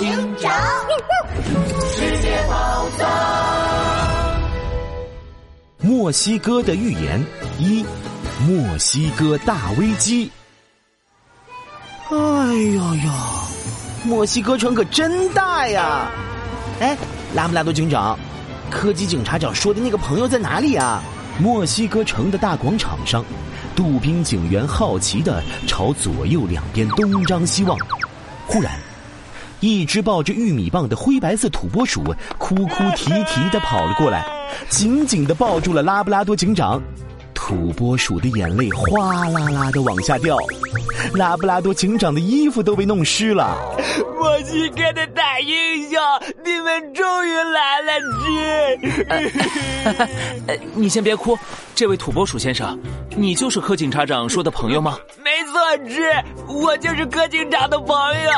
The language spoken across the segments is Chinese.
警长，世界宝藏。墨西哥的预言一：墨西哥大危机。哎呦呦，墨西哥城可真大呀！哎，拉布拉多警长，科技警察长说的那个朋友在哪里啊？墨西哥城的大广场上，杜宾警员好奇的朝左右两边东张西望。忽然，一只抱着玉米棒的灰白色土拨鼠哭哭啼啼的跑了过来，紧紧的抱住了拉布拉多警长。土拨鼠的眼泪哗啦啦的往下掉，拉布拉多警长的衣服都被弄湿了。墨西哥的大英雄，你们终于来了，这。你先别哭，这位土拨鼠先生，你就是柯警察长说的朋友吗？没错，芝，我就是柯警长的朋友。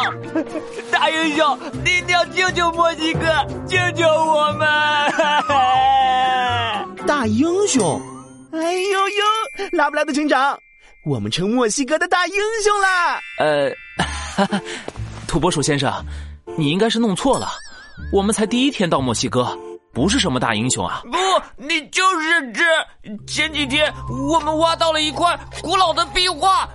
大英雄，你一定要救救墨西哥，救救我们！大英雄。哎呦呦，拉布拉多警长，我们成墨西哥的大英雄啦！呃，土拨鼠先生，你应该是弄错了，我们才第一天到墨西哥，不是什么大英雄啊！不，你就是这。前几天我们挖到了一块古老的壁画，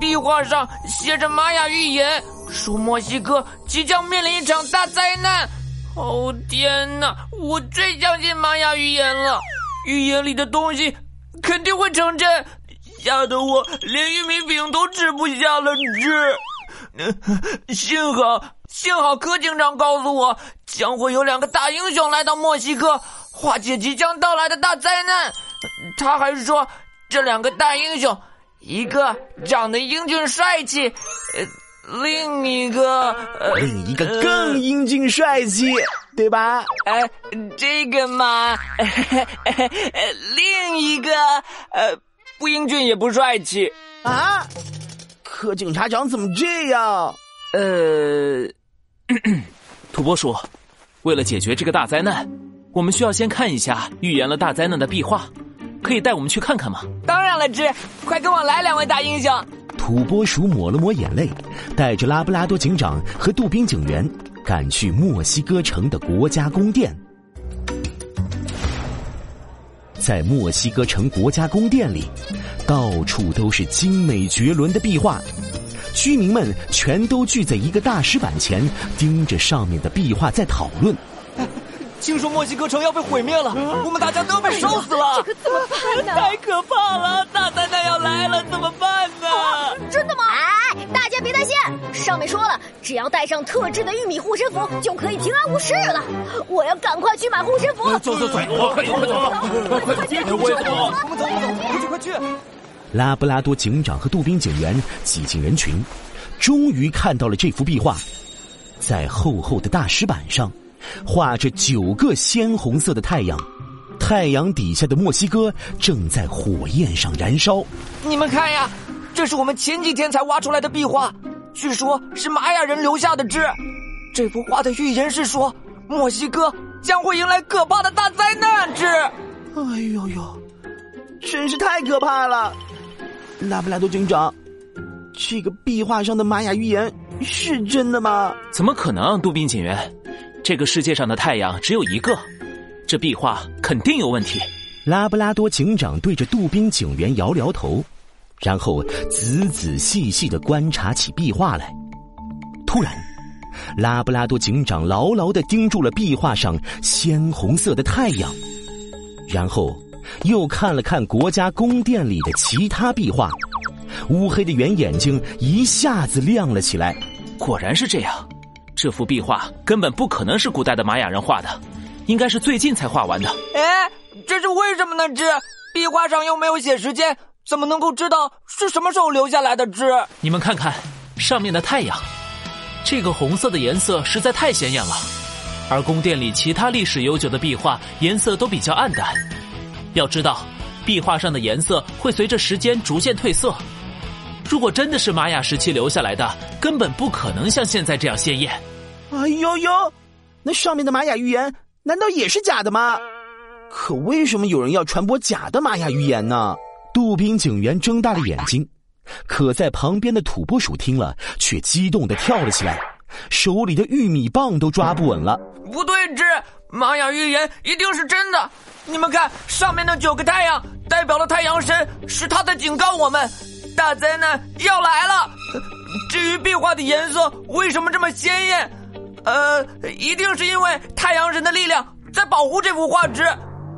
壁画上写着玛雅预言，说墨西哥即将面临一场大灾难。哦天哪，我最相信玛雅预言了，预言里的东西。肯定会成真，吓得我连玉米饼都吃不下了。这，幸好幸好柯警长告诉我，将会有两个大英雄来到墨西哥，化解即将到来的大灾难。他还说，这两个大英雄，一个长得英俊帅气，呃，另一个，呃，另一个更英俊帅气，对吧？哎，这个嘛，另一个呃，不英俊也不帅气啊！可警察长怎么这样？呃，土拨鼠，为了解决这个大灾难，我们需要先看一下预言了大灾难的壁画，可以带我们去看看吗？当然了，芝，快跟我来，两位大英雄。土拨鼠抹了抹眼泪，带着拉布拉多警长和杜宾警员赶去墨西哥城的国家宫殿。在墨西哥城国家宫殿里，到处都是精美绝伦的壁画，居民们全都聚在一个大石板前，盯着上面的壁画在讨论。听说墨西哥城要被毁灭了，我们大家都要被烧死了，这可怎么办呢？太可怕了！大灾难要来了，怎么办呢？真的吗？哎，大家别担心，上面说了，只要带上特制的玉米护身符，就可以平安无事了。我要赶快去买护身符。走走走，快走快走快走，快快快走！我也走，我们走我们走，快去快去！拉布拉多警长和杜宾警员挤进人群，终于看到了这幅壁画，在厚厚的大石板上。画着九个鲜红色的太阳，太阳底下的墨西哥正在火焰上燃烧。你们看呀，这是我们前几天才挖出来的壁画，据说是玛雅人留下的字。这幅画的预言是说，墨西哥将会迎来可怕的大灾难。之，哎呦呦，真是太可怕了！拉布拉多警长，这个壁画上的玛雅预言是真的吗？怎么可能，杜宾警员？这个世界上的太阳只有一个，这壁画肯定有问题。拉布拉多警长对着杜宾警员摇摇头，然后仔仔细细的观察起壁画来。突然，拉布拉多警长牢牢的盯住了壁画上鲜红色的太阳，然后又看了看国家宫殿里的其他壁画，乌黑的圆眼睛一下子亮了起来。果然是这样。这幅壁画根本不可能是古代的玛雅人画的，应该是最近才画完的。哎，这是为什么呢？之壁画上又没有写时间，怎么能够知道是什么时候留下来的？之你们看看上面的太阳，这个红色的颜色实在太显眼了。而宫殿里其他历史悠久的壁画颜色都比较暗淡。要知道，壁画上的颜色会随着时间逐渐褪色。如果真的是玛雅时期留下来的，根本不可能像现在这样鲜艳。哎呦呦，那上面的玛雅预言难道也是假的吗？可为什么有人要传播假的玛雅预言呢？杜宾警员睁大了眼睛，可在旁边的土拨鼠听了，却激动的跳了起来，手里的玉米棒都抓不稳了。不对，之玛雅预言一定是真的。你们看，上面的九个太阳代表了太阳神，是他在警告我们，大灾难要来了。至于壁画的颜色为什么这么鲜艳，呃，一定是因为太阳神的力量在保护这幅画纸，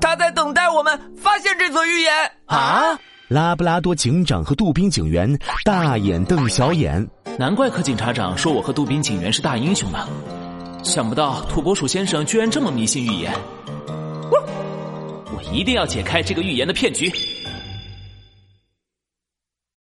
他在等待我们发现这则预言啊！拉布拉多警长和杜宾警员大眼瞪小眼，难怪柯警察长说我和杜宾警员是大英雄呢。想不到土拨鼠先生居然这么迷信预言，我一定要解开这个预言的骗局。